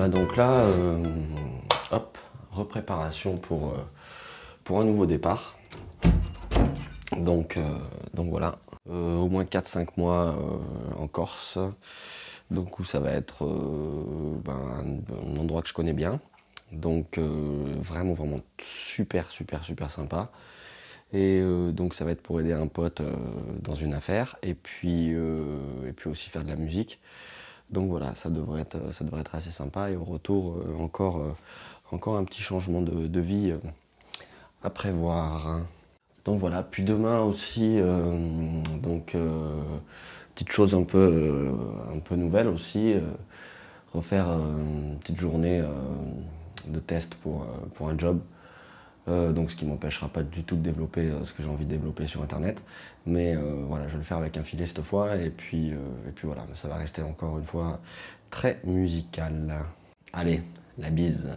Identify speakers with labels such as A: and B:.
A: Bah donc là, euh, hop, repréparation pour, euh, pour un nouveau départ. Donc, euh, donc voilà, au moins 4-5 mois en Corse, donc où ça va être ben, un, endroit que je connais bien. Donc vraiment, vraiment super, super, super sympa. Et donc ça va être pour aider un pote dans une affaire et puis, et puis aussi faire de la musique. Donc voilà, ça devrait être, ça devrait être assez sympa. Et au retour, euh, encore, euh, encore un petit changement de, vie euh, à prévoir. Donc voilà, puis demain aussi, donc petite chose un peu, un peu nouvelle aussi, refaire une petite journée de test pour, pour un job. Euh, donc ce qui m'empêchera pas du tout de développer euh, ce que j'ai envie de développer sur internet. Mais euh, voilà, je vais le faire avec un filet cette fois et puis, et puis voilà, ça va rester encore une fois très musical. Allez, la bise